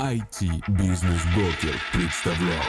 IT-бизнес-брокер представляет.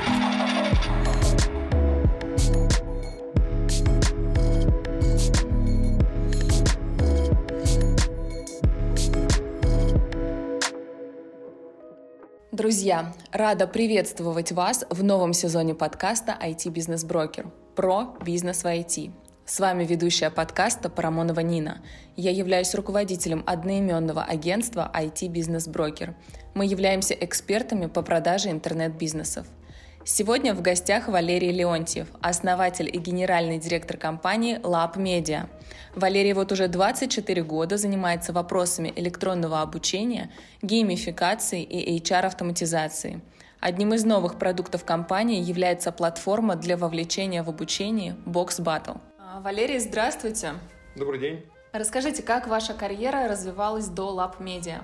Друзья, рада приветствовать вас в новом сезоне подкаста IT-бизнес-брокер про бизнес в IT. С вами ведущая подкаста Парамонова Нина. Я являюсь руководителем одноименного агентства IT-бизнес-брокер. Мы являемся экспертами по продаже интернет-бизнесов – Сегодня в гостях Валерий Леонтьев, основатель и генеральный директор компании Lab Media. Валерий вот уже 24 года занимается вопросами электронного обучения, геймификации и HR-автоматизации. Одним из новых продуктов компании является платформа для вовлечения в обучение Box Battle. А, Валерий, здравствуйте. Добрый день. Расскажите, как ваша карьера развивалась до Lab Media?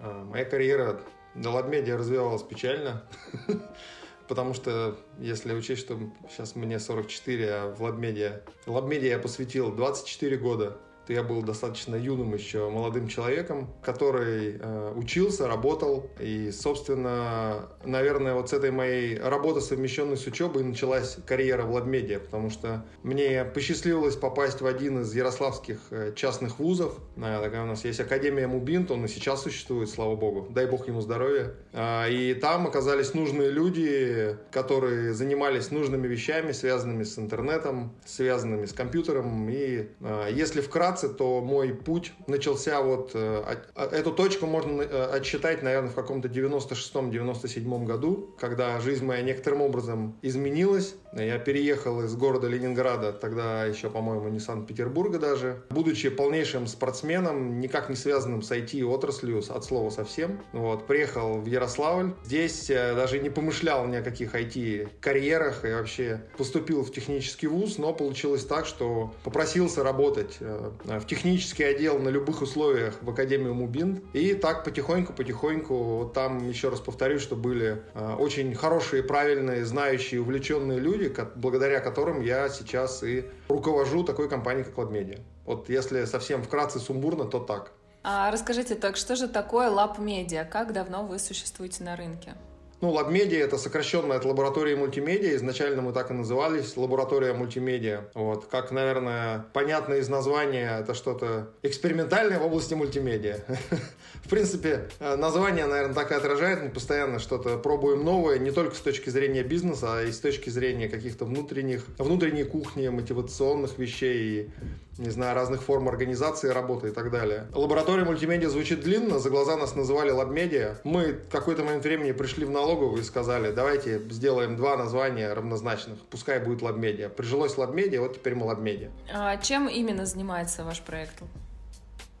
А, моя карьера до Lab Media развивалась печально. потому что, если учесть, что сейчас мне 44, а в LabMedia, LabMedia я посвятил 24 года что я был достаточно юным еще молодым человеком, который э, учился, работал. И, собственно, наверное, вот с этой моей работы, совмещенной с учебой, началась карьера в Ладмедиа, потому что мне посчастливилось попасть в один из ярославских э, частных вузов. Э, такая у нас есть Академия Мубинт, он и сейчас существует, слава богу. Дай бог ему здоровья. Э, и там оказались нужные люди, которые занимались нужными вещами, связанными с интернетом, связанными с компьютером. И э, если вкратце, вкратце, то мой путь начался вот... Э, эту точку можно э, отсчитать, наверное, в каком-то 96-97 году, когда жизнь моя некоторым образом изменилась. Я переехал из города Ленинграда, тогда еще, по-моему, не Санкт-Петербурга даже. Будучи полнейшим спортсменом, никак не связанным с IT-отраслью, от слова совсем, вот, приехал в Ярославль. Здесь э, даже не помышлял ни о каких IT-карьерах и вообще поступил в технический вуз, но получилось так, что попросился работать в технический отдел на любых условиях в Академию Мубин. И так потихоньку-потихоньку, вот там, еще раз повторюсь, что были э, очень хорошие, правильные, знающие, увлеченные люди, благодаря которым я сейчас и руковожу такой компанией, как LabMedia. Вот если совсем вкратце сумбурно, то так. А расскажите, так что же такое Media? Как давно вы существуете на рынке? Ну, LabMedia — это сокращенно от лаборатории мультимедиа. Изначально мы так и назывались, лаборатория мультимедиа. Вот. Как, наверное, понятно из названия, это что-то экспериментальное в области мультимедиа. В принципе, э, название, наверное, так и отражает. Мы постоянно что-то пробуем новое, не только с точки зрения бизнеса, а и с точки зрения каких-то внутренних, внутренней кухни, мотивационных вещей, не знаю, разных форм организации работы и так далее. Лаборатория мультимедиа звучит длинно, за глаза нас называли LabMedia. Мы в какой-то момент времени пришли в налог налоговую и сказали, давайте сделаем два названия равнозначных, пускай будет LabMedia. Прижилось LabMedia, вот теперь мы LabMedia. А чем именно занимается ваш проект?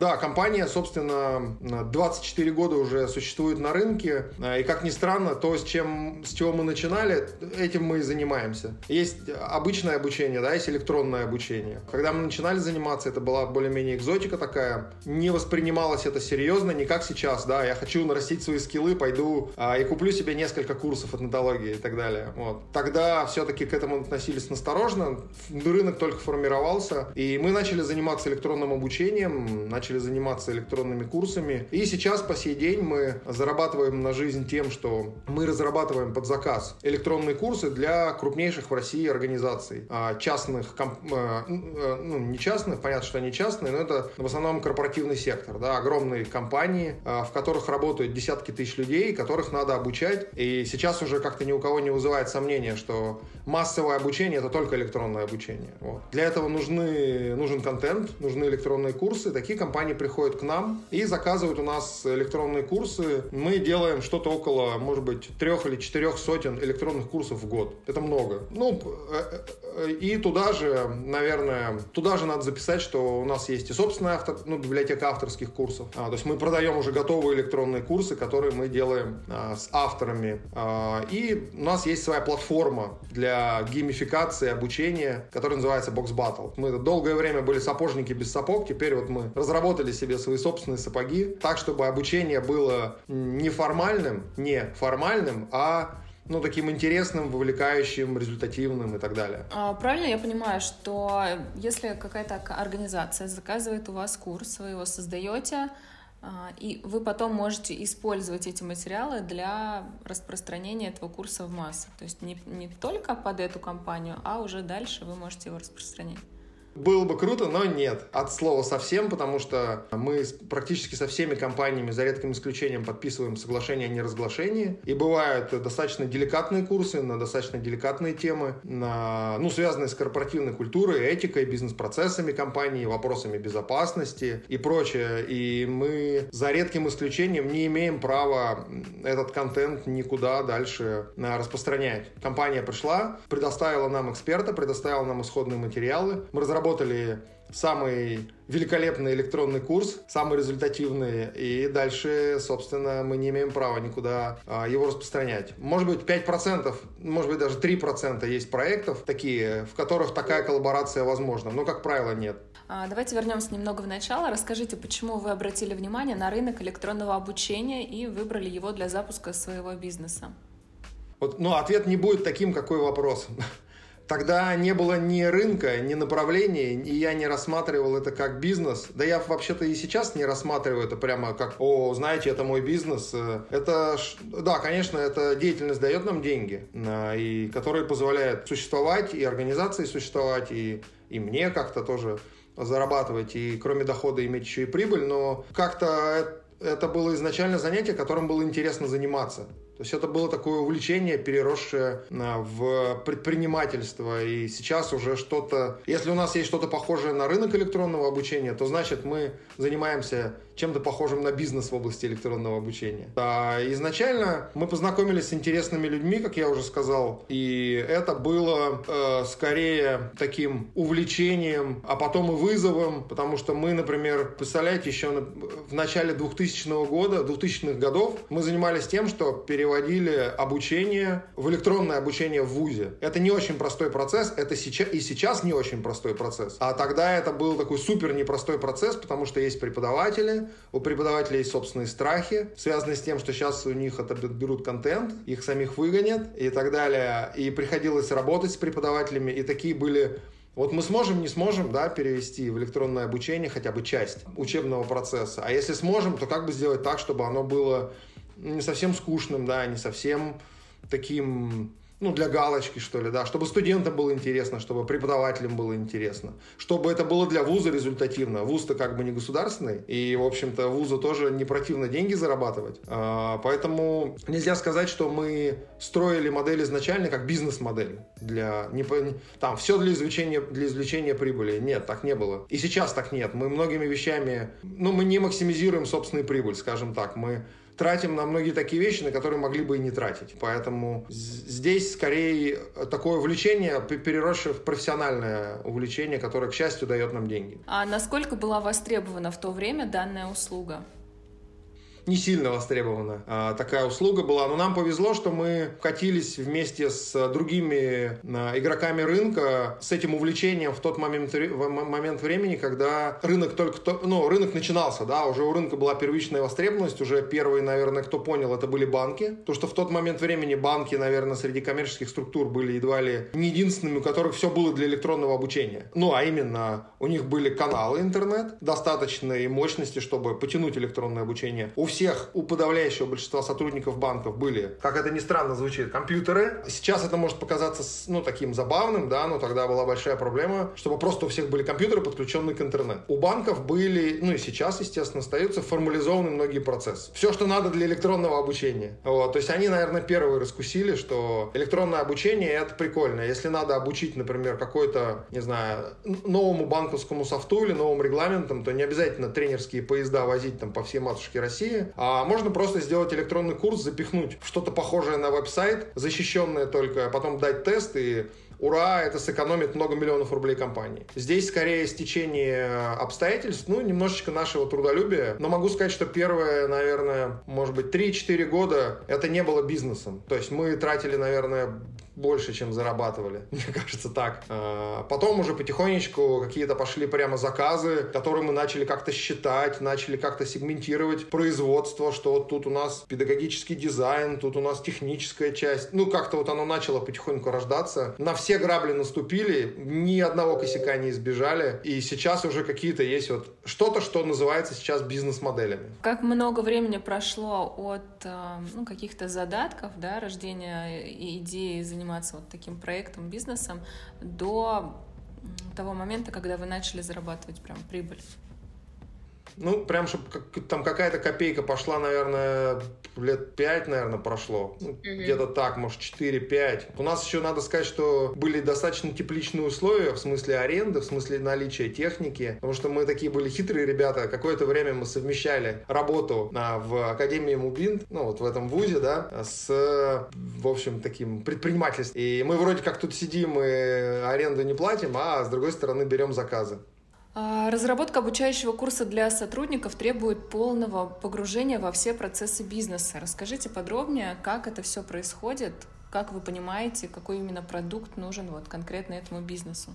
Да, компания, собственно, 24 года уже существует на рынке. И, как ни странно, то, с, чем, с чего мы начинали, этим мы и занимаемся. Есть обычное обучение, да, есть электронное обучение. Когда мы начинали заниматься, это была более-менее экзотика такая. Не воспринималось это серьезно, не как сейчас, да, я хочу нарастить свои скиллы, пойду а, и куплю себе несколько курсов от нотологии и так далее. Вот. Тогда все-таки к этому относились насторожно, рынок только формировался, и мы начали заниматься электронным обучением, начали начали заниматься электронными курсами. И сейчас по сей день мы зарабатываем на жизнь тем, что мы разрабатываем под заказ электронные курсы для крупнейших в России организаций. А, частных, э, э, ну не частных, понятно, что они частные, но это в основном корпоративный сектор. Да, огромные компании, а, в которых работают десятки тысяч людей, которых надо обучать. И сейчас уже как-то ни у кого не вызывает сомнения, что массовое обучение это только электронное обучение. Вот. Для этого нужны, нужен контент, нужны электронные курсы. Такие компании компании приходят к нам и заказывают у нас электронные курсы. Мы делаем что-то около, может быть, трех или четырех сотен электронных курсов в год. Это много. Ну, э, э, и туда же, наверное, туда же надо записать, что у нас есть и собственная автор, ну, библиотека авторских курсов. А, то есть мы продаем уже готовые электронные курсы, которые мы делаем а, с авторами. А, и у нас есть своя платформа для геймификации обучения, которая называется Box Battle. Мы долгое время были сапожники без сапог, теперь вот мы разработали разработали себе свои собственные сапоги, так, чтобы обучение было не формальным, не формальным, а ну, таким интересным, вовлекающим, результативным и так далее. А, правильно я понимаю, что если какая-то организация заказывает у вас курс, вы его создаете, А, и вы потом можете использовать эти материалы для распространения этого курса в массы. То есть не, не только под эту компанию, а уже дальше вы можете его распространять. Было бы круто, но нет. От слова совсем, потому что мы практически со всеми компаниями, за редким исключением, подписываем соглашение о неразглашении. И бывают достаточно деликатные курсы на достаточно деликатные темы, на, ну, связанные с корпоративной культурой, этикой, бизнес-процессами компании, вопросами безопасности и прочее. И мы за редким исключением не имеем права этот контент никуда дальше распространять. Компания пришла, предоставила нам эксперта, предоставила нам исходные материалы. Мы разработали разработали самый великолепный электронный курс, самый результативный, и дальше, собственно, мы не имеем права никуда а, его распространять. Может быть, 5%, может быть, даже 3% есть проектов такие, в которых такая коллаборация возможна, но, как правило, нет. А, давайте вернемся немного в начало. Расскажите, почему вы обратили внимание на рынок электронного обучения и выбрали его для запуска своего бизнеса? Вот, ну, ответ не будет таким, какой вопрос. Тогда не было ни рынка, ни направления, и я не рассматривал это как бизнес. Да я вообще-то и сейчас не рассматриваю это прямо как, о, знаете, это мой бизнес. Это, да, конечно, эта деятельность дает нам деньги, и которые позволяют существовать, и организации существовать, и, и мне как-то тоже зарабатывать, и кроме дохода иметь еще и прибыль, но как-то это было изначально занятие, которым было интересно заниматься. То есть это было такое увлечение, переросшее а, в предпринимательство. И сейчас уже что-то... Если у нас есть что-то похожее на рынок электронного обучения, то значит мы занимаемся чем-то похожим на бизнес в области электронного обучения. А изначально мы познакомились с интересными людьми, как я уже сказал, и это было э, скорее таким увлечением, а потом и вызовом, потому что мы, например, представляете, еще в начале 2000 года, 2000-х годов мы занимались тем, что переводили обучение в электронное обучение в ВУЗе. Это не очень простой процесс, это сейчас и сейчас не очень простой процесс. А тогда это был такой супер непростой процесс, потому что есть преподаватели, у преподавателей есть собственные страхи, связанные с тем, что сейчас у них отоберут контент, их самих выгонят и так далее. И приходилось работать с преподавателями, и такие были вот мы сможем, не сможем, да, перевести в электронное обучение хотя бы часть учебного процесса. А если сможем, то как бы сделать так, чтобы оно было не совсем скучным, да, не совсем таким ну, для галочки, что ли, да, чтобы студентам было интересно, чтобы преподавателям было интересно, чтобы это было для вуза результативно. Вуз-то как бы не государственный, и, в общем-то, вузу тоже не противно деньги зарабатывать. А, поэтому нельзя сказать, что мы строили модель изначально как бизнес-модель для, не, там, все для извлечения, для извлечения прибыли. Нет, так не было. И сейчас так нет. Мы многими вещами, ну, мы не максимизируем собственную прибыль, скажем так. Мы тратим на многие такие вещи, на которые могли бы и не тратить. Поэтому здесь скорее такое увлечение, переросшее в профессиональное увлечение, которое, к счастью, дает нам деньги. А насколько была востребована в то время данная услуга? Не сильно востребована а, такая услуга была. Но нам повезло, что мы катились вместе с другими а, игроками рынка с этим увлечением в тот момент, в момент времени, когда рынок только, ну, рынок начинался, да, уже у рынка была первичная востребованность, уже первые, наверное, кто понял, это были банки. То, что в тот момент времени банки, наверное, среди коммерческих структур были едва ли не единственными, у которых все было для электронного обучения. Ну, а именно, у них были каналы интернет достаточной мощности, чтобы потянуть электронное обучение. У всех, у подавляющего большинства сотрудников банков были, как это ни странно звучит, компьютеры. Сейчас это может показаться, ну, таким забавным, да, но тогда была большая проблема, чтобы просто у всех были компьютеры, подключенные к интернету. У банков были, ну и сейчас, естественно, остаются формализованы многие процессы. Все, что надо для электронного обучения. Вот, то есть они, наверное, первые раскусили, что электронное обучение это прикольно. Если надо обучить, например, какой-то, не знаю, новому банковскому софту или новым регламентам, то не обязательно тренерские поезда возить там по всей матушке России, а можно просто сделать электронный курс, запихнуть что-то похожее на веб-сайт, защищенное только, а потом дать тест и ура, это сэкономит много миллионов рублей компании. Здесь скорее стечение обстоятельств, ну, немножечко нашего трудолюбия, но могу сказать, что первое, наверное, может быть, 3-4 года это не было бизнесом. То есть мы тратили, наверное, больше, чем зарабатывали. Мне кажется, так. А, потом уже потихонечку какие-то пошли прямо заказы, которые мы начали как-то считать, начали как-то сегментировать производство, что вот тут у нас педагогический дизайн, тут у нас техническая часть. Ну, как-то вот оно начало потихоньку рождаться. На все грабли наступили, ни одного косяка не избежали. И сейчас уже какие-то есть вот что-то, что называется сейчас бизнес-моделями. Как много времени прошло от э, ну, каких-то задатков, да, рождения идеи заниматься вот таким проектом, бизнесом, до того момента, когда вы начали зарабатывать прям прибыль? Ну, прям, чтобы там какая-то копейка пошла, наверное, лет 5, наверное, прошло. Ну, mm-hmm. Где-то так, может, 4-5. У нас еще надо сказать, что были достаточно тепличные условия в смысле аренды, в смысле наличия техники. Потому что мы такие были хитрые ребята. Какое-то время мы совмещали работу а, в Академии Мубин, ну, вот в этом вузе, да, с, в общем, таким предпринимательством. И мы вроде как тут сидим и аренду не платим, а с другой стороны берем заказы. А, разработка обучающего курса для сотрудников требует полного погружения во все процессы бизнеса. Расскажите подробнее, как это все происходит, как вы понимаете, какой именно продукт нужен вот конкретно этому бизнесу.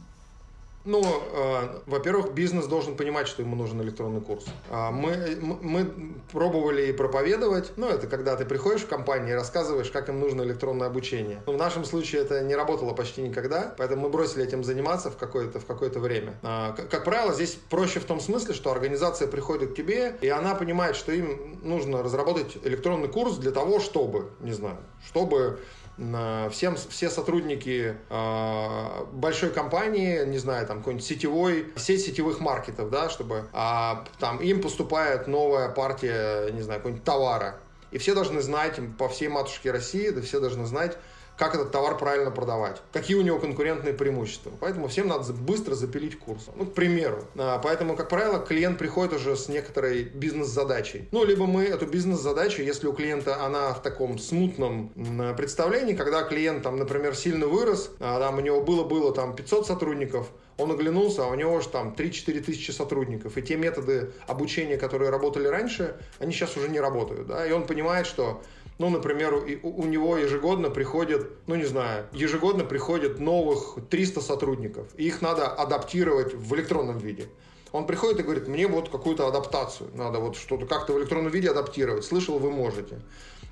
Ну, э, во-первых, бизнес должен понимать, что ему нужен электронный курс. А мы, мы пробовали и проповедовать. Ну, это когда ты приходишь в компанию и рассказываешь, как им нужно электронное обучение. Но в нашем случае это не работало почти никогда, поэтому мы бросили этим заниматься в какое-то, в какое-то время. А, как, как правило, здесь проще в том смысле, что организация приходит к тебе, и она понимает, что им нужно разработать электронный курс для того, чтобы, не знаю, чтобы всем, все сотрудники э, большой компании, не знаю, там какой-нибудь сетевой, сеть сетевых маркетов, да, чтобы э, там им поступает новая партия, не знаю, какой-нибудь товара. И все должны знать, по всей матушке России, да все должны знать, как этот товар правильно продавать, какие у него конкурентные преимущества. Поэтому всем надо быстро запилить курс. Ну, к примеру. А, поэтому, как правило, клиент приходит уже с некоторой бизнес-задачей. Ну, либо мы эту бизнес-задачу, если у клиента она в таком смутном представлении, когда клиент, там, например, сильно вырос, а, там у него было-было там 500 сотрудников, он оглянулся, а у него уже там 3-4 тысячи сотрудников. И те методы обучения, которые работали раньше, они сейчас уже не работают. Да? И он понимает, что ну, например, у, у него ежегодно приходит, ну, не знаю, ежегодно приходит новых 300 сотрудников. И их надо адаптировать в электронном виде. Он приходит и говорит, мне вот какую-то адаптацию надо вот что-то как-то в электронном виде адаптировать. Слышал, вы можете.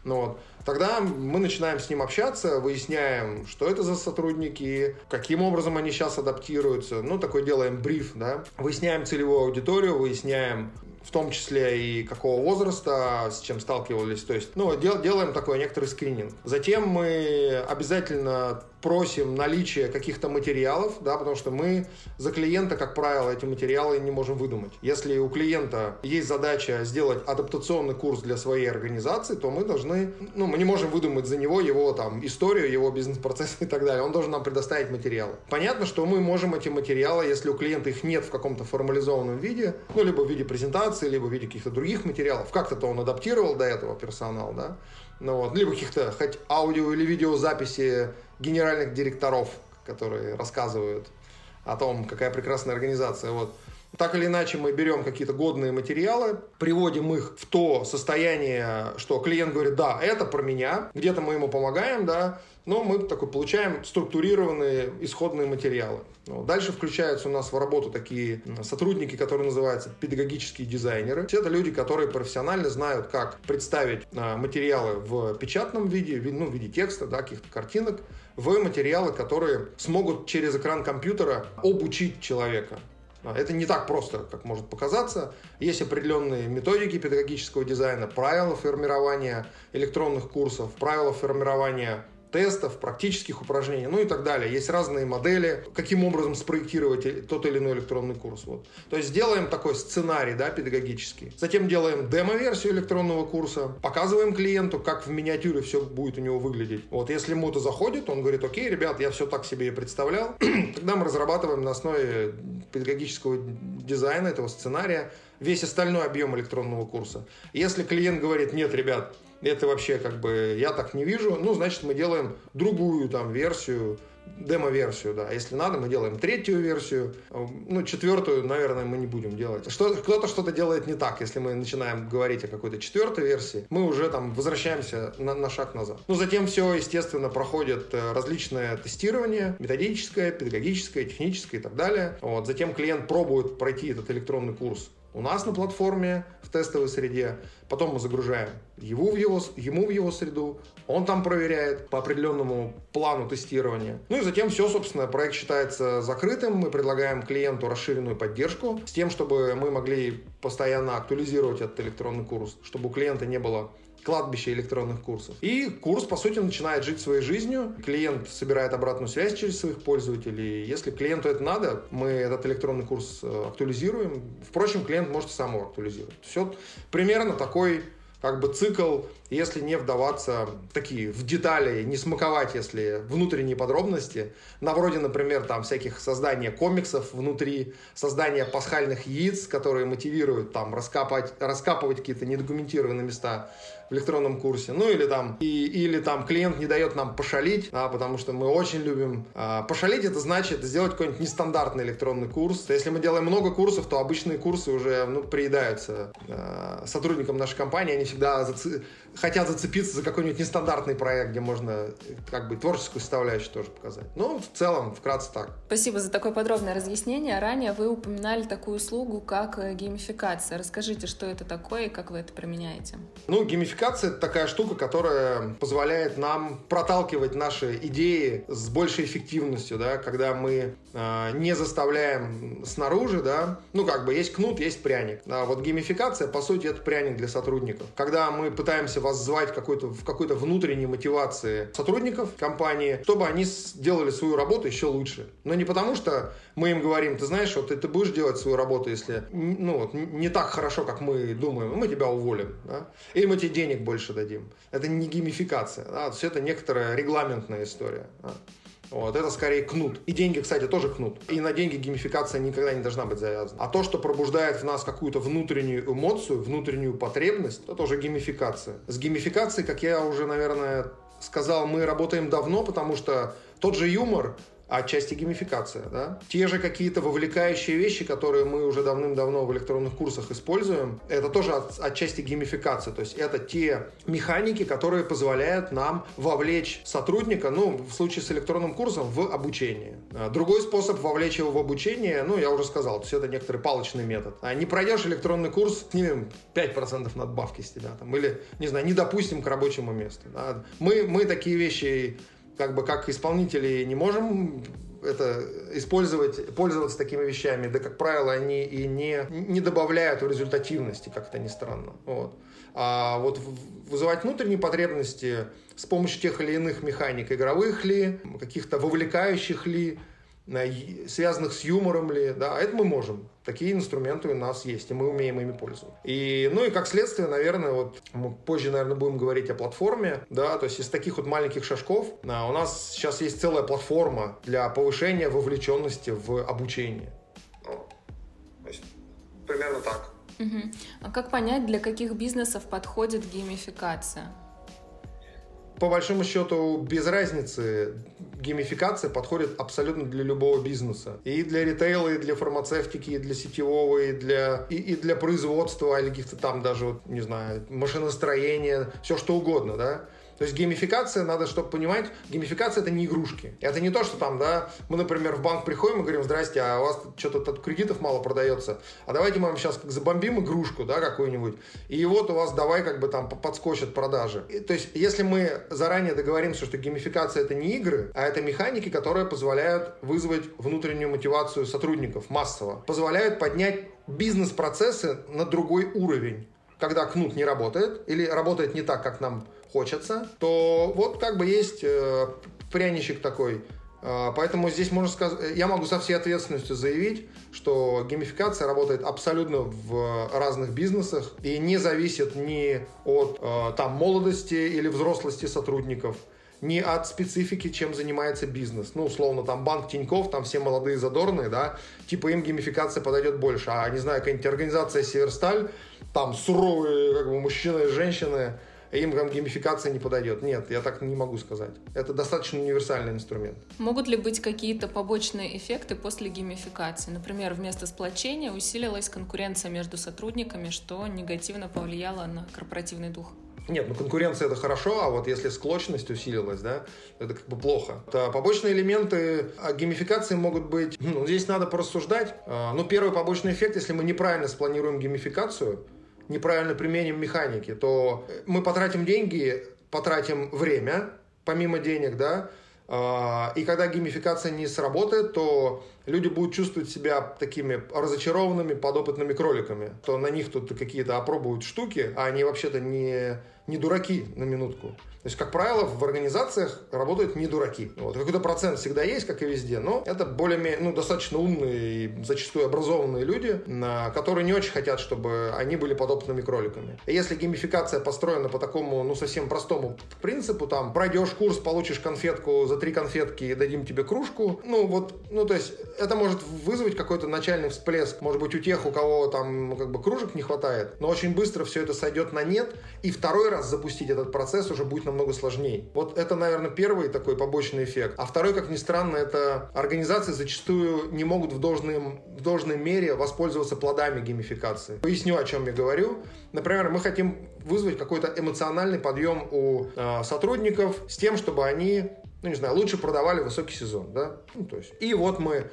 Ну, вот. Тогда мы начинаем с ним общаться, выясняем, что это за сотрудники, каким образом они сейчас адаптируются. Ну, такой делаем бриф, да. Выясняем целевую аудиторию, выясняем в том числе и какого возраста, с чем сталкивались. То есть, ну, дел, делаем такой некоторый скрининг. Затем мы обязательно просим наличие каких-то материалов, да, потому что мы за клиента, как правило, эти материалы не можем выдумать. Если у клиента есть задача сделать адаптационный курс для своей организации, то мы должны, ну, мы не можем выдумать за него его там историю, его бизнес-процесс и так далее. Он должен нам предоставить материалы. Понятно, что мы можем эти материалы, если у клиента их нет в каком-то формализованном виде, ну, либо в виде презентации, либо в виде каких-то других материалов, как-то он адаптировал до этого персонал, да, ну, вот, либо каких-то хоть аудио или видеозаписи генеральных директоров, которые рассказывают о том, какая прекрасная организация. Вот. Так или иначе, мы берем какие-то годные материалы, приводим их в то состояние, что клиент говорит, да, это про меня, где-то мы ему помогаем, да, но мы такой получаем структурированные исходные материалы. Дальше включаются у нас в работу такие сотрудники, которые называются педагогические дизайнеры. Это люди, которые профессионально знают, как представить а, материалы в печатном виде, ну, в виде текста, да, каких-то картинок, в материалы, которые смогут через экран компьютера обучить человека. А, это не так просто, как может показаться. Есть определенные методики педагогического дизайна, правила формирования электронных курсов, правила формирования тестов, практических упражнений, ну и так далее. Есть разные модели, каким образом спроектировать тот или иной электронный курс. Вот. То есть делаем такой сценарий да, педагогический. Затем делаем демо-версию электронного курса, показываем клиенту, как в миниатюре все будет у него выглядеть. Вот если ему это заходит, он говорит, окей, ребят, я все так себе и представлял. Тогда мы разрабатываем на основе педагогического дизайна этого сценария весь остальной объем электронного курса. Если клиент говорит, нет, ребят, это вообще как бы я так не вижу, ну, значит, мы делаем другую там версию, демо-версию, да. Если надо, мы делаем третью версию. Ну, четвертую, наверное, мы не будем делать. Что, кто-то что-то делает не так. Если мы начинаем говорить о какой-то четвертой версии, мы уже там возвращаемся на, на шаг назад. Ну, затем все, естественно, проходит э, различное тестирование, методическое, педагогическое, техническое и так далее. Вот. Затем клиент пробует пройти этот электронный курс у нас на платформе в тестовой среде. Потом мы загружаем его в его, ему в его среду. Он там проверяет по определенному плану тестирования. Ну и затем все, собственно, проект считается закрытым. Мы предлагаем клиенту расширенную поддержку с тем, чтобы мы могли постоянно актуализировать этот электронный курс, чтобы у клиента не было кладбище электронных курсов. И курс, по сути, начинает жить своей жизнью. Клиент собирает обратную связь через своих пользователей. Если клиенту это надо, мы этот электронный курс э, актуализируем. Впрочем, клиент может сам его актуализировать. Все примерно такой как бы цикл, если не вдаваться такие в детали, не смаковать, если внутренние подробности, на вроде, например, там всяких создания комиксов внутри, создания пасхальных яиц, которые мотивируют там раскапать, раскапывать какие-то недокументированные места в электронном курсе. Ну или там, и, или там клиент не дает нам пошалить, а, потому что мы очень любим. А, пошалить это значит сделать какой-нибудь нестандартный электронный курс. Если мы делаем много курсов, то обычные курсы уже ну, приедаются а, сотрудникам нашей компании. Они всегда. Хотят зацепиться за какой-нибудь нестандартный проект, где можно как бы творческую составляющую тоже показать. Ну, в целом, вкратце так. Спасибо за такое подробное разъяснение. Ранее вы упоминали такую услугу, как э, геймификация. Расскажите, что это такое и как вы это применяете? Ну, геймификация Геймификация — это такая штука, которая позволяет нам проталкивать наши идеи с большей эффективностью, да, когда мы э, не заставляем снаружи, да, ну, как бы есть кнут, есть пряник. А вот геймификация, по сути, это пряник для сотрудников. Когда мы пытаемся воззвать какой-то, в какой-то внутренней мотивации сотрудников компании, чтобы они сделали свою работу еще лучше. Но не потому, что мы им говорим, ты знаешь, вот ты, ты будешь делать свою работу, если ну, вот, не так хорошо, как мы думаем, мы тебя уволим. Да? Или мы тебе денег больше дадим. Это не геймификация. Да? То есть это некоторая регламентная история. Да? Вот, это скорее кнут. И деньги, кстати, тоже кнут. И на деньги геймификация никогда не должна быть завязана. А то, что пробуждает в нас какую-то внутреннюю эмоцию, внутреннюю потребность, это тоже геймификация. С геймификацией, как я уже, наверное, сказал, мы работаем давно, потому что тот же юмор отчасти геймификация. Да? Те же какие-то вовлекающие вещи, которые мы уже давным-давно в электронных курсах используем, это тоже от, отчасти геймификация. То есть это те механики, которые позволяют нам вовлечь сотрудника, ну, в случае с электронным курсом, в обучение. А другой способ вовлечь его в обучение, ну, я уже сказал, то есть это некоторый палочный метод. А не пройдешь электронный курс, снимем 5% надбавки с тебя. Там, или, не знаю, не допустим к рабочему месту. Да? Мы, мы такие вещи как бы как исполнители не можем это использовать, пользоваться такими вещами, да, как правило, они и не, не добавляют в результативности, как это ни странно. Вот. А вот вызывать внутренние потребности с помощью тех или иных механик, игровых ли, каких-то вовлекающих ли, связанных с юмором ли, да, это мы можем. Такие инструменты у нас есть, и мы умеем ими пользоваться. И, ну и как следствие, наверное, вот мы позже, наверное, будем говорить о платформе, да, то есть из таких вот маленьких шажков а, у нас сейчас есть целая платформа для повышения вовлеченности в обучение. Ну, то есть, примерно так. Угу. А как понять, для каких бизнесов подходит геймификация? По большому счету без разницы геймификация подходит абсолютно для любого бизнеса. И для ритейла, и для фармацевтики, и для сетевого, и для, и, и для производства, или каких-то там даже, вот, не знаю, машиностроения, все что угодно, да. То есть геймификация, надо, чтобы понимать, геймификация это не игрушки. Это не то, что там, да, мы, например, в банк приходим и говорим, здрасте, а у вас что-то тут кредитов мало продается, а давайте мы вам сейчас как забомбим игрушку, да, какую-нибудь, и вот у вас давай как бы там подскочат продажи. И, то есть, если мы заранее договоримся, что геймификация это не игры, а это механики, которые позволяют вызвать внутреннюю мотивацию сотрудников массово, позволяют поднять бизнес-процессы на другой уровень когда кнут не работает или работает не так, как нам хочется, то вот как бы есть э, пряничек такой. Э, поэтому здесь можно сказать, я могу со всей ответственностью заявить, что геймификация работает абсолютно в разных бизнесах и не зависит ни от э, там молодости или взрослости сотрудников, ни от специфики, чем занимается бизнес. Ну, условно, там банк Тиньков, там все молодые задорные, да, типа им геймификация подойдет больше. А, не знаю, какая-нибудь организация Северсталь, там суровые как бы, мужчины и женщины, им геймификация не подойдет. Нет, я так не могу сказать. Это достаточно универсальный инструмент. Могут ли быть какие-то побочные эффекты после геймификации? Например, вместо сплочения усилилась конкуренция между сотрудниками, что негативно повлияло на корпоративный дух? Нет, ну конкуренция это хорошо, а вот если склочность усилилась, да, это как бы плохо. Это побочные элементы геймификации могут быть, ну, здесь надо порассуждать. А, ну, первый побочный эффект, если мы неправильно спланируем геймификацию, неправильно применим механики, то мы потратим деньги, потратим время, помимо денег, да, а, и когда геймификация не сработает, то люди будут чувствовать себя такими разочарованными подопытными кроликами. То на них тут какие-то опробуют штуки, а они вообще-то не не дураки на минутку. То есть, как правило, в организациях работают не дураки. Вот. Какой-то процент всегда есть, как и везде, но это более ну, достаточно умные и зачастую образованные люди, которые не очень хотят, чтобы они были подопытными кроликами. И если геймификация построена по такому, ну, совсем простому принципу, там, пройдешь курс, получишь конфетку, за три конфетки дадим тебе кружку, ну, вот, ну, то есть, это может вызвать какой-то начальный всплеск, может быть, у тех, у кого там, как бы, кружек не хватает, но очень быстро все это сойдет на нет, и второй раз запустить этот процесс уже будет намного сложнее. Вот это, наверное, первый такой побочный эффект. А второй, как ни странно, это организации зачастую не могут в, должной, в должной мере воспользоваться плодами геймификации. Поясню, о чем я говорю. Например, мы хотим вызвать какой-то эмоциональный подъем у э, сотрудников с тем, чтобы они ну, не знаю, лучше продавали высокий сезон, да? Ну, то есть, и вот мы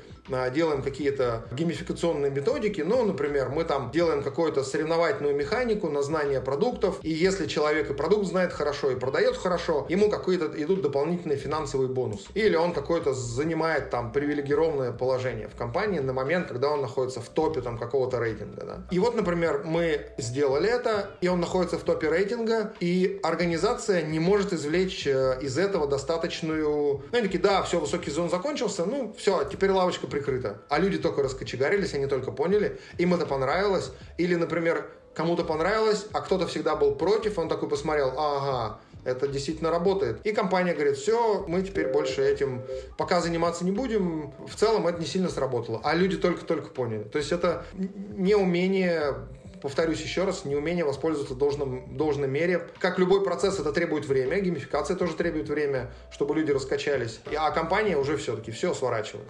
делаем какие-то геймификационные методики, ну, например, мы там делаем какую-то соревновательную механику на знание продуктов, и если человек и продукт знает хорошо, и продает хорошо, ему какие-то идут дополнительные финансовые бонусы. Или он какой-то занимает там привилегированное положение в компании на момент, когда он находится в топе там какого-то рейтинга, да? И вот, например, мы сделали это, и он находится в топе рейтинга, и организация не может извлечь э, из этого достаточную. Ну, они такие, да, все, высокий сезон закончился, ну, все, теперь лавочка прикрыта. А люди только раскочегарились, они только поняли, им это понравилось. Или, например, кому-то понравилось, а кто-то всегда был против, он такой посмотрел, ага, это действительно работает. И компания говорит, все, мы теперь больше этим пока заниматься не будем. В целом это не сильно сработало. А люди только-только поняли. То есть это неумение повторюсь еще раз, неумение воспользоваться должным, должной мере. Как любой процесс, это требует время, геймификация тоже требует время, чтобы люди раскачались. А компания уже все-таки все сворачивает.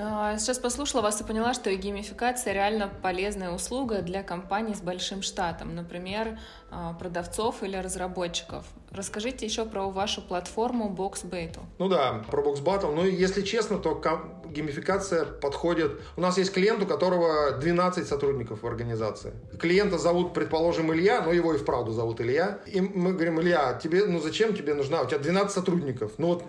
А, сейчас послушала вас и поняла, что геймификация реально полезная услуга для компаний с большим штатом, например, продавцов или разработчиков. Расскажите еще про вашу платформу BoxBattle. Ну да, про BoxBattle. Ну, если честно, то геймификация подходит... У нас есть клиент, у которого 12 сотрудников в организации. Клиента зовут, предположим, Илья, но его и вправду зовут Илья. И мы говорим, Илья, тебе, ну зачем тебе нужна? У тебя 12 сотрудников. Ну вот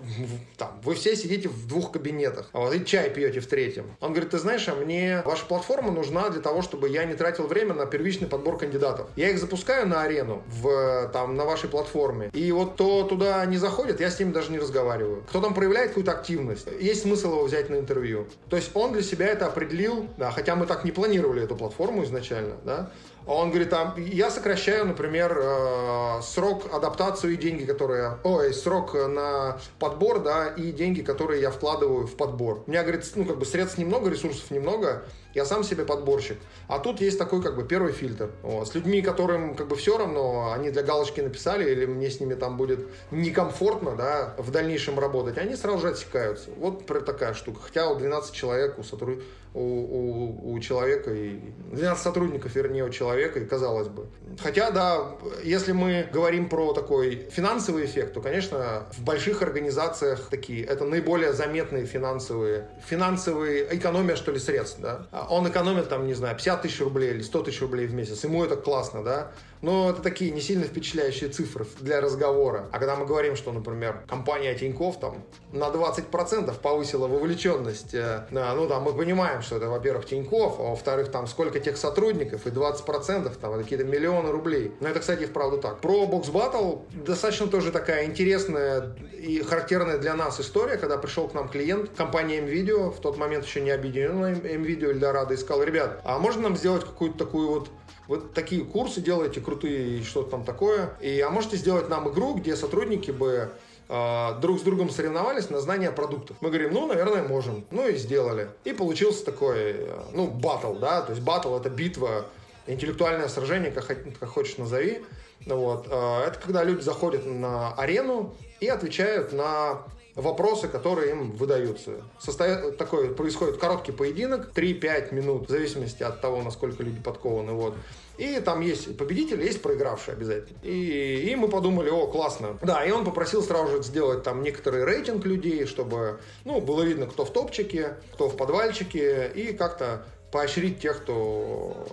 там, вы все сидите в двух кабинетах, а вот и чай пьете в третьем. Он говорит, ты знаешь, а мне ваша платформа нужна для того, чтобы я не тратил время на первичный подбор кандидатов. Я их запускаю на арену в, там, на вашей платформе. И вот кто туда не заходит, я с ними даже не разговариваю. Кто там проявляет какую-то активность, есть смысл его взять на интервью. То есть он для себя это определил, да, хотя мы так не планировали эту платформу изначально, да, он говорит, там, я сокращаю, например, э, срок адаптации и деньги, которые... Ой, срок на подбор, да, и деньги, которые я вкладываю в подбор. У меня, говорит, ну, как бы средств немного, ресурсов немного, я сам себе подборщик. А тут есть такой как бы первый фильтр. Вот. С людьми, которым как бы все равно, они для галочки написали, или мне с ними там будет некомфортно, да, в дальнейшем работать, они сразу же отсекаются. Вот такая штука. Хотя у 12 человек, у, сотруд... у, у, у человека, и 12 сотрудников, вернее, у человека, и казалось бы. Хотя, да, если мы говорим про такой финансовый эффект, то, конечно, в больших организациях такие, это наиболее заметные финансовые, финансовые, экономия, что ли, средств, да, а он экономит там, не знаю, 50 тысяч рублей или 100 тысяч рублей в месяц, ему это классно, да, но это такие не сильно впечатляющие цифры для разговора. А когда мы говорим, что, например, компания Тиньков там на 20% повысила вовлеченность, э, ну да, мы понимаем, что это, во-первых, Тиньков, а во-вторых, там сколько тех сотрудников, и 20% там какие-то миллионы рублей. Но это, кстати, вправду так. Про Box Battle достаточно тоже такая интересная и характерная для нас история, когда пришел к нам клиент компании MVideo, в тот момент еще не объединенная MVideo Эльдорадо, и сказал, ребят, а можно нам сделать какую-то такую вот вы такие курсы делаете крутые и что-то там такое. И, а можете сделать нам игру, где сотрудники бы э, друг с другом соревновались на знание продуктов. Мы говорим, ну, наверное, можем. Ну и сделали. И получился такой, э, ну, батл, да, то есть батл это битва, интеллектуальное сражение, как, как хочешь назови. Вот. Э, это когда люди заходят на арену и отвечают на вопросы, которые им выдаются. Состоя... Такой происходит короткий поединок, 3-5 минут, в зависимости от того, насколько люди подкованы. Вот. И там есть победитель, есть проигравший обязательно. И, и мы подумали, о, классно. Да, и он попросил сразу же сделать там некоторый рейтинг людей, чтобы, ну, было видно, кто в топчике, кто в подвальчике, и как-то поощрить тех, кто,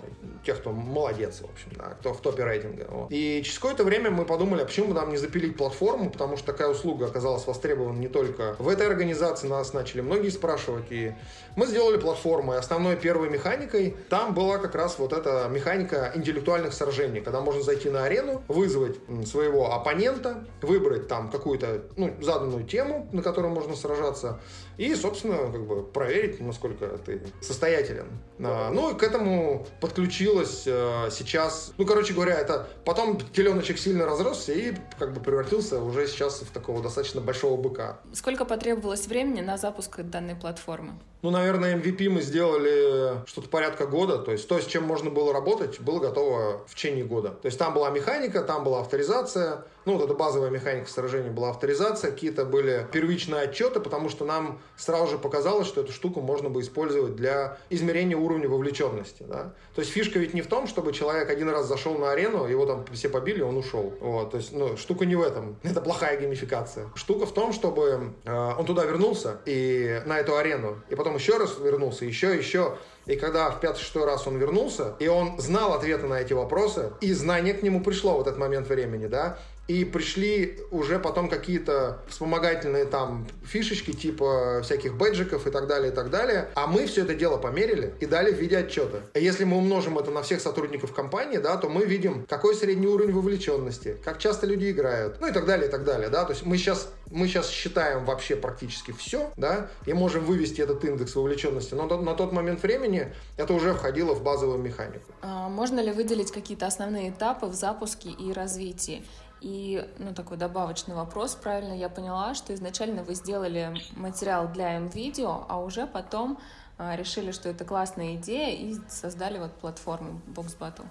тех, кто молодец, в общем, да, кто в топе рейтинга. Вот. И через какое-то время мы подумали, а почему бы нам не запилить платформу, потому что такая услуга оказалась востребована не только в этой организации, нас начали многие спрашивать, и мы сделали платформу, и основной первой механикой там была как раз вот эта механика интеллектуальных сражений, когда можно зайти на арену, вызвать своего оппонента, выбрать там какую-то ну, заданную тему, на которой можно сражаться, и, собственно, как бы проверить, насколько ты состоятелен. А, ну и к этому подключилось а, сейчас, ну, короче говоря, это потом теленочек сильно разросся и как бы превратился уже сейчас в такого достаточно большого быка. Сколько потребовалось времени на запуск данной платформы? Ну, наверное, MVP мы сделали что-то порядка года. То есть то, с чем можно было работать, было готово в течение года. То есть там была механика, там была авторизация. Ну, вот эта базовая механика сражения была авторизация. Какие-то были первичные отчеты, потому что нам сразу же показалось, что эту штуку можно бы использовать для измерения уровня вовлеченности. Да? То есть фишка ведь не в том, чтобы человек один раз зашел на арену, его там все побили, он ушел. Вот. То есть, ну, штука не в этом. Это плохая геймификация. Штука в том, чтобы э, он туда вернулся и на эту арену, и потом еще раз вернулся, еще, еще. И когда в пятый-шестой раз он вернулся, и он знал ответы на эти вопросы, и знание к нему пришло в этот момент времени, да, и пришли уже потом какие-то вспомогательные там фишечки типа всяких бэджиков и так далее, и так далее. А мы все это дело померили и дали в виде отчета. Если мы умножим это на всех сотрудников компании, да, то мы видим, какой средний уровень вовлеченности, как часто люди играют, ну и так далее, и так далее, да. То есть мы сейчас, мы сейчас считаем вообще практически все, да, и можем вывести этот индекс вовлеченности, но на тот момент времени это уже входило в базовую механику. А можно ли выделить какие-то основные этапы в запуске и развитии? И, ну, такой добавочный вопрос. Правильно я поняла, что изначально вы сделали материал для M-Video, а уже потом а, решили, что это классная идея и создали вот платформу Box Battle.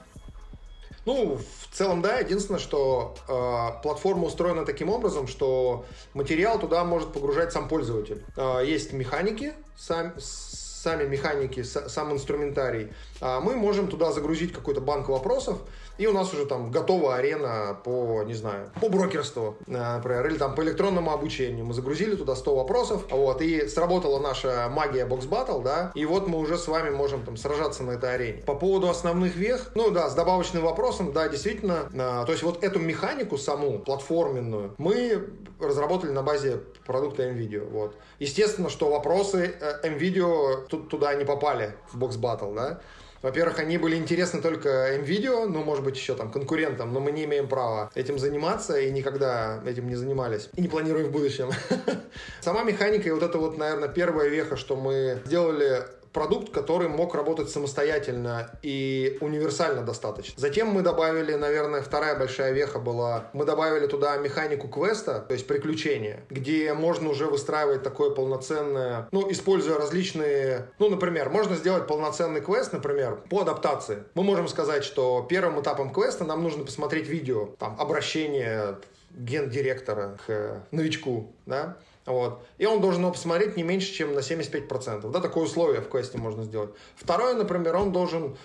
Ну, в целом, да. Единственное, что э, платформа устроена таким образом, что материал туда может погружать сам пользователь. Э, есть механики, сам, сами механики, сам инструментарий, а мы можем туда загрузить какой-то банк вопросов, и у нас уже там готова арена по, не знаю, по брокерству, например, или там по электронному обучению. Мы загрузили туда 100 вопросов, вот, и сработала наша магия Box Battle, да, и вот мы уже с вами можем там сражаться на этой арене. По поводу основных вех, ну да, с добавочным вопросом, да, действительно, а, то есть вот эту механику саму, платформенную, мы разработали на базе продукта MVideo, вот. Естественно, что вопросы э, MVideo туда не попали в Box Battle, да, во-первых, они были интересны только NVIDIA, ну, может быть, еще там конкурентам, но мы не имеем права этим заниматься и никогда этим не занимались. И не планируем в будущем. Сама механика и вот это вот, наверное, первая веха, что мы сделали продукт, который мог работать самостоятельно и универсально достаточно. Затем мы добавили, наверное, вторая большая веха была, мы добавили туда механику квеста, то есть приключения, где можно уже выстраивать такое полноценное, ну, используя различные, ну, например, можно сделать полноценный квест, например, по адаптации. Мы можем сказать, что первым этапом квеста нам нужно посмотреть видео, там, обращение гендиректора к новичку, да, вот. И он должен его посмотреть не меньше, чем на 75%. Да, такое условие в квесте можно сделать. Второе, например, он должен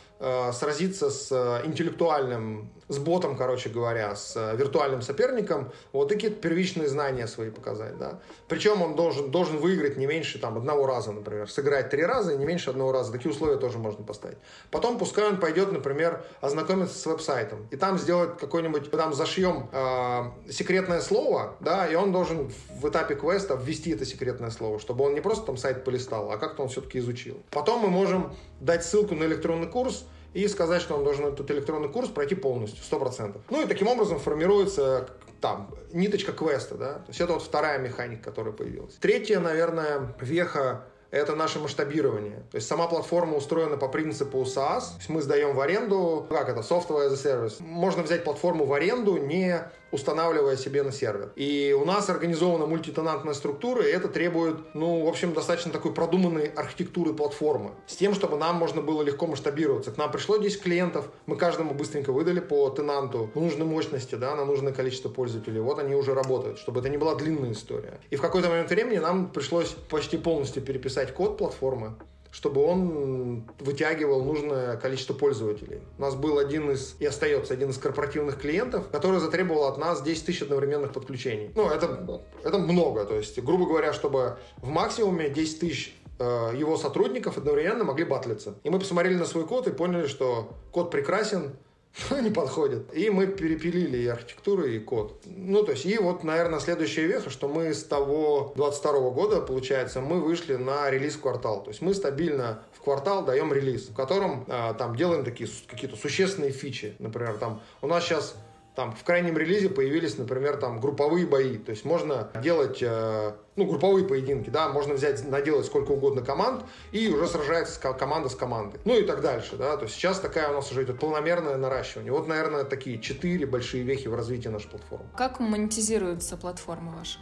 сразиться с э, интеллектуальным, с ботом, короче говоря, с э, виртуальным соперником, вот такие первичные знания свои показать, да. Причем он должен, должен выиграть не меньше там одного раза, например, сыграть три раза и не меньше одного раза. Такие условия тоже можно поставить. Потом пускай он пойдет, например, ознакомиться с веб-сайтом и там сделать какой-нибудь, там зашьем э, секретное слово, да, и он должен в этапе квеста ввести это секретное слово, чтобы он не просто там сайт полистал, а как-то он все-таки изучил. Потом мы можем дать ссылку на электронный курс, и сказать, что он должен этот электронный курс пройти полностью, 100%. Ну и таким образом формируется там ниточка квеста, да, то есть это вот вторая механика, которая появилась. Третья, наверное, веха это наше масштабирование. То есть сама платформа устроена по принципу SaaS. То есть мы сдаем в аренду, как это, software as a service. Можно взять платформу в аренду, не устанавливая себе на сервер. И у нас организована мультитенантная структура, и это требует, ну, в общем, достаточно такой продуманной архитектуры платформы. С тем, чтобы нам можно было легко масштабироваться. К нам пришло 10 клиентов, мы каждому быстренько выдали по тенанту нужной мощности, да, на нужное количество пользователей. Вот они уже работают, чтобы это не была длинная история. И в какой-то момент времени нам пришлось почти полностью переписать код платформы, чтобы он вытягивал нужное количество пользователей. У нас был один из, и остается один из корпоративных клиентов, который затребовал от нас 10 тысяч одновременных подключений. Ну, это, это много. То есть, грубо говоря, чтобы в максимуме 10 тысяч э, его сотрудников одновременно могли батлиться. И мы посмотрели на свой код и поняли, что код прекрасен, не подходит. И мы перепилили и архитектуру, и код. Ну, то есть, и вот, наверное, следующая веха, что мы с того 22 года, получается, мы вышли на релиз-квартал. То есть, мы стабильно в квартал даем релиз, в котором а, там делаем такие какие-то существенные фичи. Например, там у нас сейчас там в крайнем релизе появились, например, там групповые бои. То есть можно делать, э, ну, групповые поединки, да, можно взять, наделать сколько угодно команд, и уже сражается команда с командой. Ну и так дальше, да. То есть сейчас такая у нас уже идет полномерное наращивание. Вот, наверное, такие четыре большие вехи в развитии нашей платформы. Как монетизируется платформа ваша?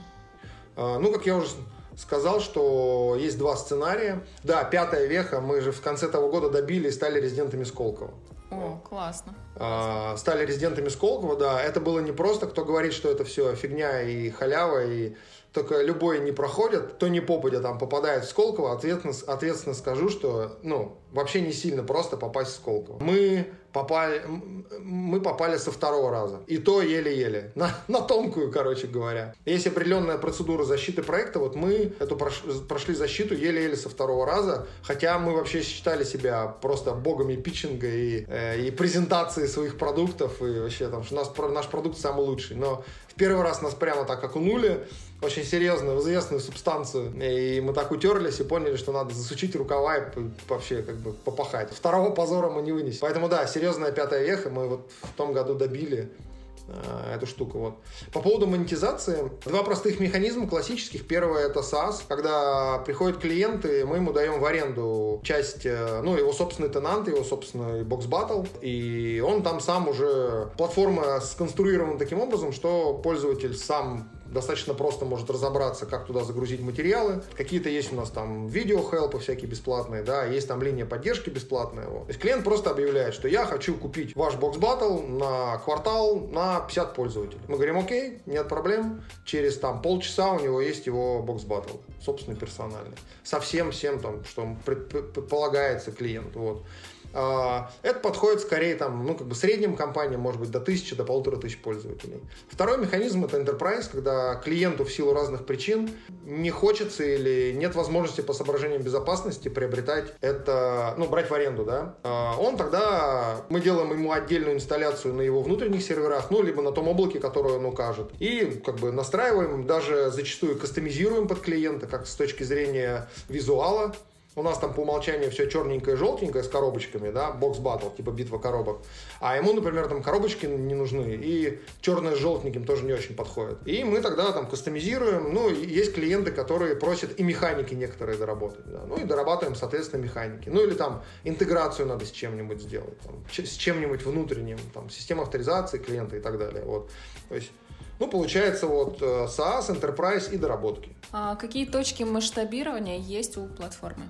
Э, ну, как я уже сказал, что есть два сценария. Да, пятая веха, мы же в конце того года добили и стали резидентами Сколково. О, классно. А, стали резидентами Сколково, да. Это было не просто, кто говорит, что это все фигня и халява, и только любой не проходит, то не попадя там попадает в Сколково, ответственно, ответственно скажу, что, ну, вообще не сильно просто попасть в Сколково. Мы попали, мы попали со второго раза. И то еле-еле. На, на тонкую, короче говоря. Есть определенная процедура защиты проекта. Вот мы эту прошли защиту еле-еле со второго раза. Хотя мы вообще считали себя просто богами питчинга и, э, и презентации своих продуктов. И вообще там, что наш, наш продукт самый лучший. Но в первый раз нас прямо так окунули очень серьезную, известную субстанцию. И мы так утерлись и поняли, что надо засучить рукава и вообще как бы попахать. Второго позора мы не вынесем. Поэтому да, серьезная пятая веха мы вот в том году добили э, эту штуку. Вот. По поводу монетизации, два простых механизма классических. Первое это SaaS, когда приходят клиенты, мы ему даем в аренду часть, э, ну, его собственный тенант, его собственный бокс батл, и он там сам уже, платформа сконструирована таким образом, что пользователь сам достаточно просто может разобраться, как туда загрузить материалы. Какие-то есть у нас там видео-хелпы всякие бесплатные, да, есть там линия поддержки бесплатная. Вот. То есть клиент просто объявляет, что я хочу купить ваш бокс батл на квартал на 50 пользователей. Мы говорим, окей, нет проблем. Через там полчаса у него есть его бокс батл, собственно, персональный. Со всем всем там, что предполагается клиенту. Вот. А, это подходит скорее там, ну, как бы средним компаниям, может быть, до тысячи, до полутора тысяч пользователей. Второй механизм — это enterprise, когда клиенту в силу разных причин не хочется или нет возможности по соображениям безопасности приобретать это, ну, брать в аренду, да. А, он тогда, мы делаем ему отдельную инсталляцию на его внутренних серверах, ну, либо на том облаке, которое он укажет. И, как бы, настраиваем, даже зачастую кастомизируем под клиента, как с точки зрения визуала, у нас там по умолчанию все черненькое, желтенькое с коробочками, да, бокс батл, типа битва коробок. А ему, например, там коробочки не нужны, и черное с желтеньким тоже не очень подходит. И мы тогда там кастомизируем, ну, есть клиенты, которые просят и механики некоторые доработать, да, ну, и дорабатываем, соответственно, механики. Ну, или там интеграцию надо с чем-нибудь сделать, там, с чем-нибудь внутренним, там, система авторизации клиента и так далее, вот. То есть ну, получается вот э, SaaS, Enterprise и доработки. А какие точки масштабирования есть у платформы?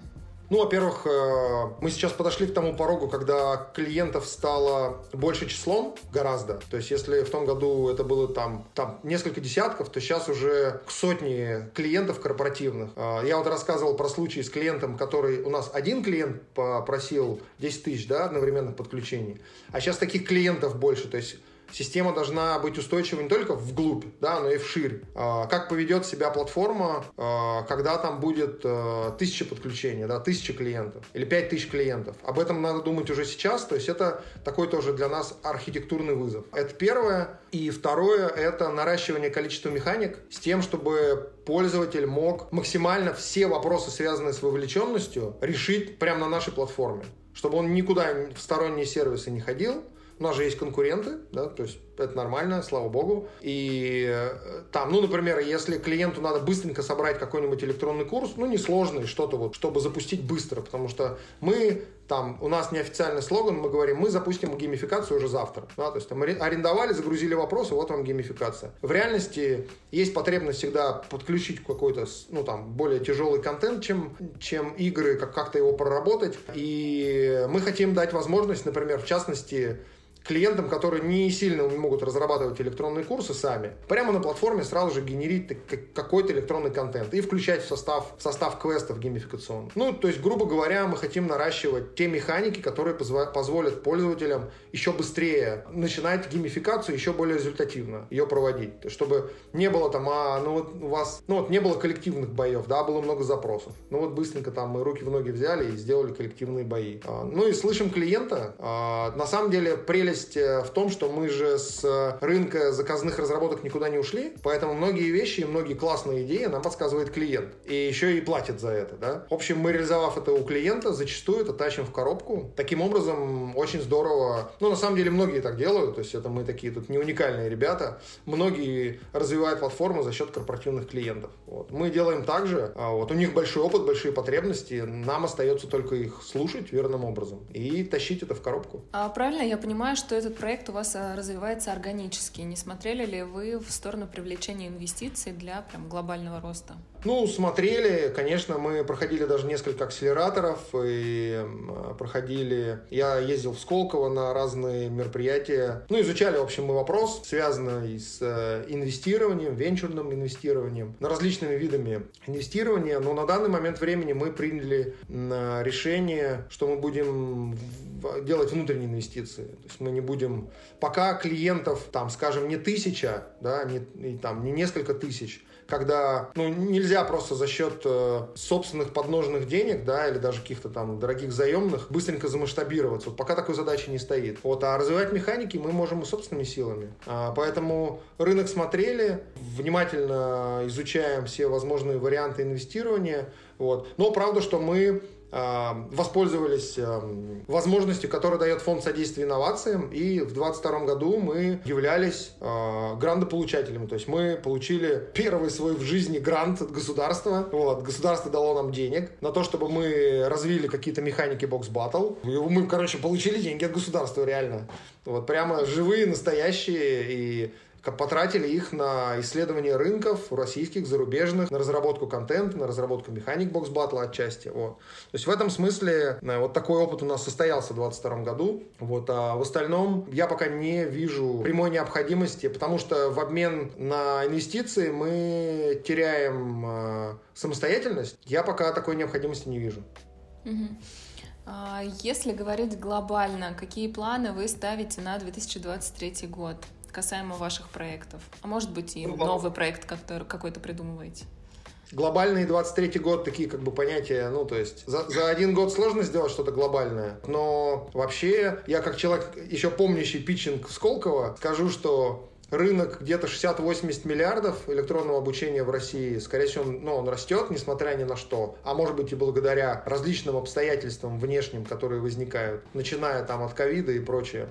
Ну, во-первых, э, мы сейчас подошли к тому порогу, когда клиентов стало больше числом гораздо. То есть, если в том году это было там, там несколько десятков, то сейчас уже к сотне клиентов корпоративных. Э, я вот рассказывал про случай с клиентом, который у нас один клиент попросил 10 тысяч да, одновременных подключений, а сейчас таких клиентов больше. То есть система должна быть устойчивой не только вглубь, да, но и вширь. А, как поведет себя платформа, а, когда там будет а, тысяча подключений, да, тысяча клиентов или пять тысяч клиентов. Об этом надо думать уже сейчас, то есть это такой тоже для нас архитектурный вызов. Это первое. И второе, это наращивание количества механик с тем, чтобы пользователь мог максимально все вопросы, связанные с вовлеченностью, решить прямо на нашей платформе. Чтобы он никуда в сторонние сервисы не ходил, у нас же есть конкуренты, да, то есть это нормально, слава богу. И э, там, ну, например, если клиенту надо быстренько собрать какой-нибудь электронный курс, ну, несложный, что-то вот, чтобы запустить быстро, потому что мы там, у нас неофициальный слоган, мы говорим, мы запустим геймификацию уже завтра. Да, то есть там арендовали, загрузили вопросы, вот вам геймификация. В реальности есть потребность всегда подключить какой-то, ну, там, более тяжелый контент, чем, чем игры, как- как-то его проработать. И мы хотим дать возможность, например, в частности, клиентам, которые не сильно могут разрабатывать электронные курсы сами, прямо на платформе сразу же генерить какой-то электронный контент и включать в состав, в состав квестов геймификационных. Ну, то есть, грубо говоря, мы хотим наращивать те механики, которые позволят пользователям еще быстрее начинать геймификацию, еще более результативно ее проводить. Чтобы не было там, а, ну вот у вас, ну вот не было коллективных боев, да, было много запросов. Ну вот быстренько там мы руки в ноги взяли и сделали коллективные бои. А, ну и слышим клиента. А, на самом деле прелесть прелесть э, в том, что мы же с э, рынка заказных разработок никуда не ушли, поэтому многие вещи и многие классные идеи нам подсказывает клиент. И еще и платит за это, да. В общем, мы реализовав это у клиента, зачастую это тащим в коробку. Таким образом, очень здорово. Ну, на самом деле, многие так делают, то есть это мы такие тут не уникальные ребята. Многие развивают платформу за счет корпоративных клиентов. Вот. Мы делаем так же. А вот у них большой опыт, большие потребности. Нам остается только их слушать верным образом и тащить это в коробку. А правильно я понимаю, что этот проект у вас а, развивается органически. Не смотрели ли вы в сторону привлечения инвестиций для прям глобального роста? Ну, смотрели, конечно, мы проходили даже несколько акселераторов и проходили, я ездил в Сколково на разные мероприятия, ну, изучали, в общем, мы вопрос, связанный с э, инвестированием, венчурным инвестированием, на различными видами инвестирования, но на данный момент времени мы приняли решение, что мы будем делать внутренние инвестиции, то есть мы не будем, пока клиентов, там, скажем, не тысяча, да, не, там, не несколько тысяч, когда ну, нельзя просто за счет э, собственных подножных денег, да, или даже каких-то там дорогих заемных быстренько замасштабироваться. Вот пока такой задачи не стоит. Вот, а развивать механики мы можем и собственными силами. А, поэтому рынок смотрели, внимательно изучаем все возможные варианты инвестирования. Вот. Но правда, что мы воспользовались э, возможностью, которую дает фонд содействия инновациям, и в 2022 году мы являлись э, грантополучателями, то есть мы получили первый свой в жизни грант от государства, вот, государство дало нам денег на то, чтобы мы развили какие-то механики Battle, и мы, короче, получили деньги от государства, реально, вот, прямо живые, настоящие, и потратили их на исследование рынков российских, зарубежных, на разработку контента, на разработку механик бокс батла отчасти. Вот. То есть в этом смысле э, вот такой опыт у нас состоялся в 2022 году. Вот. А в остальном я пока не вижу прямой необходимости, потому что в обмен на инвестиции мы теряем э, самостоятельность. Я пока такой необходимости не вижу. А если говорить глобально, какие планы вы ставите на 2023 год? Касаемо ваших проектов? А может быть и ну, новый проект который какой-то придумываете? Глобальный 23 год, такие как бы понятия, ну, то есть за, за один год сложно сделать что-то глобальное, но вообще я как человек, еще помнящий питчинг в Сколково, скажу, что рынок где-то 60-80 миллиардов электронного обучения в России. Скорее всего, он, ну, он растет, несмотря ни на что. А может быть и благодаря различным обстоятельствам внешним, которые возникают, начиная там от ковида и прочее.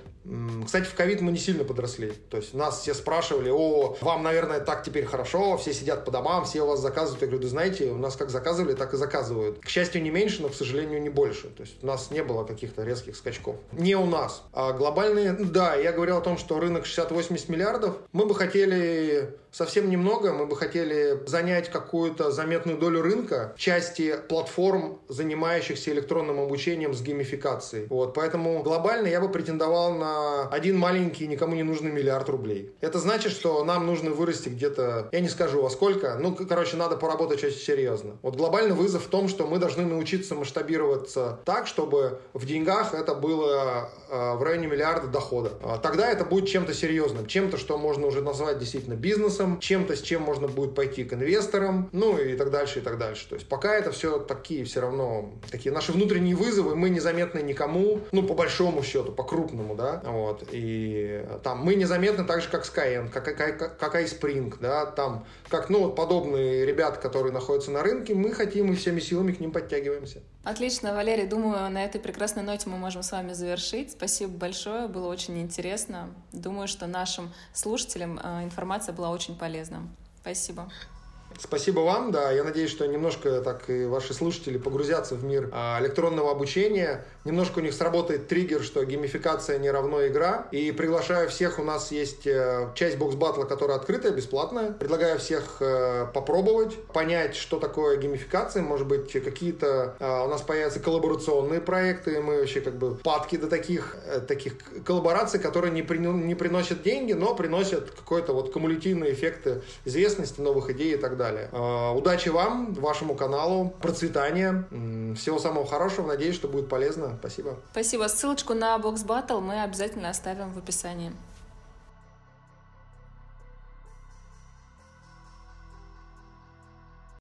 Кстати, в ковид мы не сильно подросли. То есть нас все спрашивали, о, вам, наверное, так теперь хорошо, все сидят по домам, все у вас заказывают. Я говорю, да знаете, у нас как заказывали, так и заказывают. К счастью, не меньше, но, к сожалению, не больше. То есть у нас не было каких-то резких скачков. Не у нас. А глобальные, да, я говорил о том, что рынок 60-80 миллиардов. Мы бы хотели совсем немного, мы бы хотели занять какую-то заметную долю рынка части платформ, занимающихся электронным обучением с геймификацией. Вот, поэтому глобально я бы претендовал на один маленький, никому не нужный миллиард рублей. Это значит, что нам нужно вырасти где-то, я не скажу во сколько, ну, короче, надо поработать очень серьезно. Вот глобальный вызов в том, что мы должны научиться масштабироваться так, чтобы в деньгах это было э, в районе миллиарда дохода. А тогда это будет чем-то серьезным, чем-то, что можно уже назвать действительно бизнесом, бизнесом, чем-то, с чем можно будет пойти к инвесторам, ну и так дальше, и так дальше. То есть пока это все такие все равно, такие наши внутренние вызовы, мы незаметны никому, ну по большому счету, по крупному, да, вот, и там мы незаметны так же, как Skyend, как, как, как iSpring, да, там, как, ну, подобные ребята, которые находятся на рынке, мы хотим и всеми силами к ним подтягиваемся. Отлично, Валерий, думаю, на этой прекрасной ноте мы можем с вами завершить. Спасибо большое, было очень интересно. Думаю, что нашим слушателям э, информация была очень полезна. Спасибо. Спасибо вам, да. Я надеюсь, что немножко так и ваши слушатели погрузятся в мир а, электронного обучения. Немножко у них сработает триггер, что геймификация не равно игра. И приглашаю всех, у нас есть э, часть бокс-батла, которая открытая, бесплатная. Предлагаю всех э, попробовать, понять, что такое геймификация. Может быть, какие-то а, у нас появятся коллаборационные проекты. Мы вообще как бы падки до таких, э, таких коллабораций, которые не, при, не приносят деньги, но приносят какой-то вот кумулятивный эффект известности, новых идей и так далее удачи вам, вашему каналу, процветания, всего самого хорошего. Надеюсь, что будет полезно. Спасибо. Спасибо. Ссылочку на Box Battle мы обязательно оставим в описании.